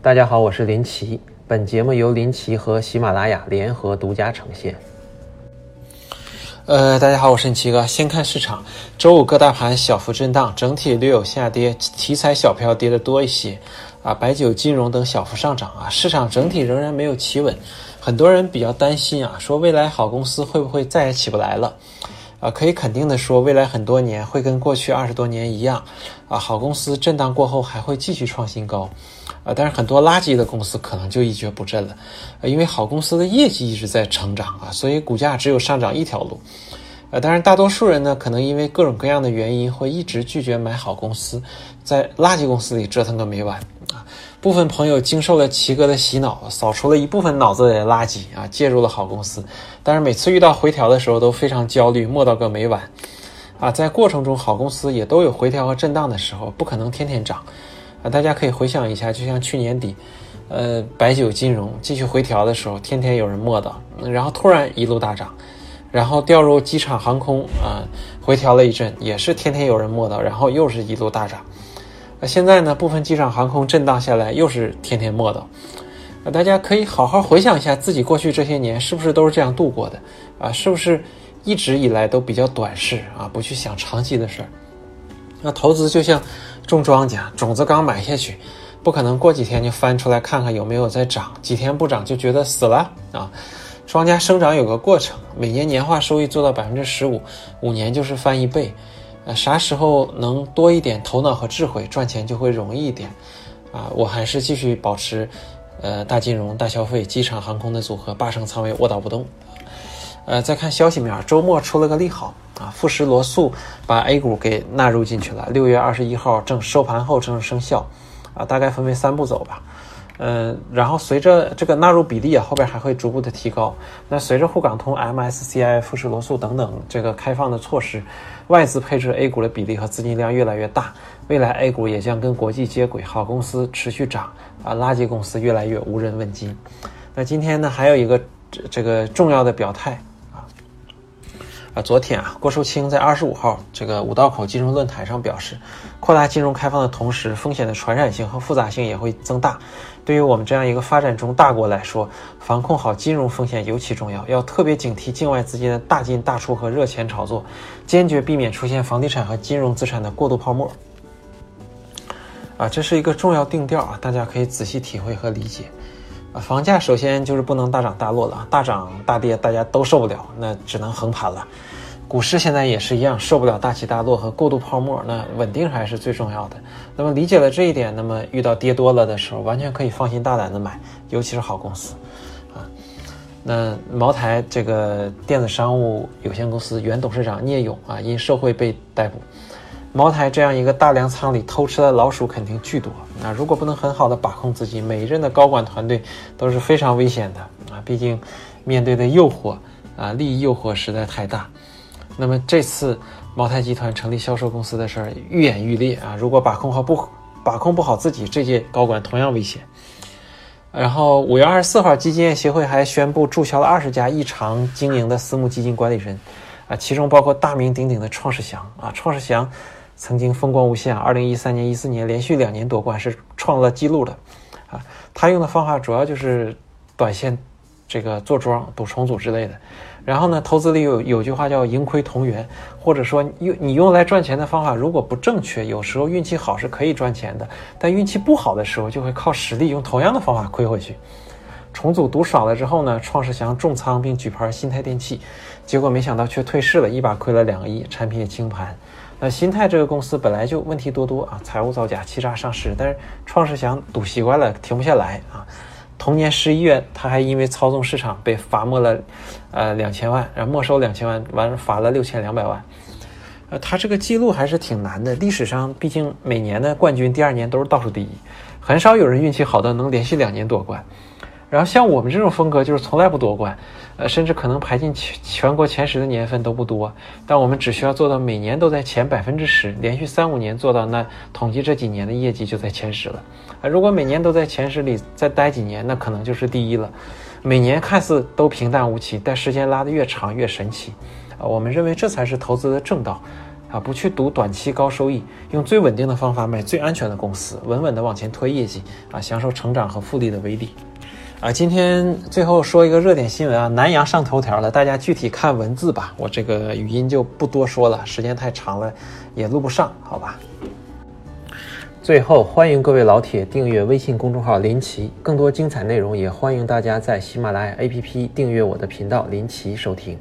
大家好，我是林奇。本节目由林奇和喜马拉雅联合独家呈现。呃，大家好，我是林奇哥。先看市场，周五各大盘小幅震荡，整体略有下跌，题材小票跌的多一些。啊，白酒、金融等小幅上涨啊，市场整体仍然没有企稳。很多人比较担心啊，说未来好公司会不会再也起不来了？啊，可以肯定的说，未来很多年会跟过去二十多年一样。啊，好公司震荡过后还会继续创新高。啊，但是很多垃圾的公司可能就一蹶不振了，因为好公司的业绩一直在成长啊，所以股价只有上涨一条路。呃，当然大多数人呢，可能因为各种各样的原因，会一直拒绝买好公司，在垃圾公司里折腾个没完啊。部分朋友经受了奇哥的洗脑，扫除了一部分脑子里的垃圾啊，介入了好公司，但是每次遇到回调的时候都非常焦虑，磨到个没完啊。在过程中，好公司也都有回调和震荡的时候，不可能天天涨。啊，大家可以回想一下，就像去年底，呃，白酒金融继续回调的时候，天天有人摸到，然后突然一路大涨，然后掉入机场航空啊，回调了一阵，也是天天有人摸到，然后又是一路大涨。那现在呢，部分机场航空震荡下来，又是天天摸到。啊，大家可以好好回想一下自己过去这些年是不是都是这样度过的？啊，是不是一直以来都比较短视啊，不去想长期的事儿？那投资就像。种庄稼，种子刚埋下去，不可能过几天就翻出来看看有没有在长，几天不长就觉得死了啊！庄稼生长有个过程，每年年化收益做到百分之十五，五年就是翻一倍。呃，啥时候能多一点头脑和智慧，赚钱就会容易一点啊！我还是继续保持，呃，大金融、大消费、机场航空的组合，八成仓位卧倒不动。呃，再看消息面，周末出了个利好啊，富时罗素把 A 股给纳入进去了，六月二十一号正收盘后正式生效，啊，大概分为三步走吧，嗯，然后随着这个纳入比例啊，后边还会逐步的提高。那随着沪港通、MSCI、富时罗素等等这个开放的措施，外资配置 A 股的比例和资金量越来越大，未来 A 股也将跟国际接轨，好公司持续涨啊，垃圾公司越来越无人问津。那今天呢，还有一个这这个重要的表态。昨天啊，郭树清在二十五号这个五道口金融论坛上表示，扩大金融开放的同时，风险的传染性和复杂性也会增大。对于我们这样一个发展中大国来说，防控好金融风险尤其重要，要特别警惕境外资金的大进大出和热钱炒作，坚决避免出现房地产和金融资产的过度泡沫。啊，这是一个重要定调啊，大家可以仔细体会和理解。房价首先就是不能大涨大落了，大涨大跌大家都受不了，那只能横盘了。股市现在也是一样，受不了大起大落和过度泡沫，那稳定还是最重要的。那么理解了这一点，那么遇到跌多了的时候，完全可以放心大胆的买，尤其是好公司。啊，那茅台这个电子商务有限公司原董事长聂勇啊，因受贿被逮捕。茅台这样一个大粮仓里偷吃的老鼠肯定巨多。那如果不能很好的把控自己，每一任的高管团队都是非常危险的啊！毕竟面对的诱惑啊，利益诱惑实在太大。那么这次茅台集团成立销售公司的事儿愈演愈烈啊！如果把控好不把控不好自己，这届高管同样危险。然后五月二十四号，基金业协会还宣布注销了二十家异常经营的私募基金管理人啊，其中包括大名鼎鼎的创世祥啊，创世祥。曾经风光无限，二零一三年、一四年连续两年夺冠是创了记录的，啊，他用的方法主要就是短线，这个做庄、赌重组之类的。然后呢，投资里有有句话叫“盈亏同源”，或者说用你用来赚钱的方法如果不正确，有时候运气好是可以赚钱的，但运气不好的时候就会靠实力用同样的方法亏回去。重组赌爽了之后呢，创世祥重仓并举牌新泰电器，结果没想到却退市了，一把亏了两个亿，产品也清盘。那新泰这个公司本来就问题多多啊，财务造假、欺诈上市，但是创世祥赌习惯了，停不下来啊。同年十一月，他还因为操纵市场被罚没了，呃两千万，然后没收两千万，完了罚了六千两百万。呃，他这个记录还是挺难的，历史上毕竟每年的冠军第二年都是倒数第一，很少有人运气好到能连续两年夺冠。然后像我们这种风格，就是从来不夺冠，呃，甚至可能排进全全国前十的年份都不多。但我们只需要做到每年都在前百分之十，连续三五年做到，那统计这几年的业绩就在前十了。啊，如果每年都在前十里再待几年，那可能就是第一了。每年看似都平淡无奇，但时间拉得越长越神奇。啊，我们认为这才是投资的正道。啊，不去赌短期高收益，用最稳定的方法买最安全的公司，稳稳地往前推业绩啊，享受成长和复利的威力。啊，今天最后说一个热点新闻啊，南阳上头条了，大家具体看文字吧，我这个语音就不多说了，时间太长了，也录不上，好吧。最后，欢迎各位老铁订阅微信公众号林奇，更多精彩内容也欢迎大家在喜马拉雅 APP 订阅我的频道林奇收听。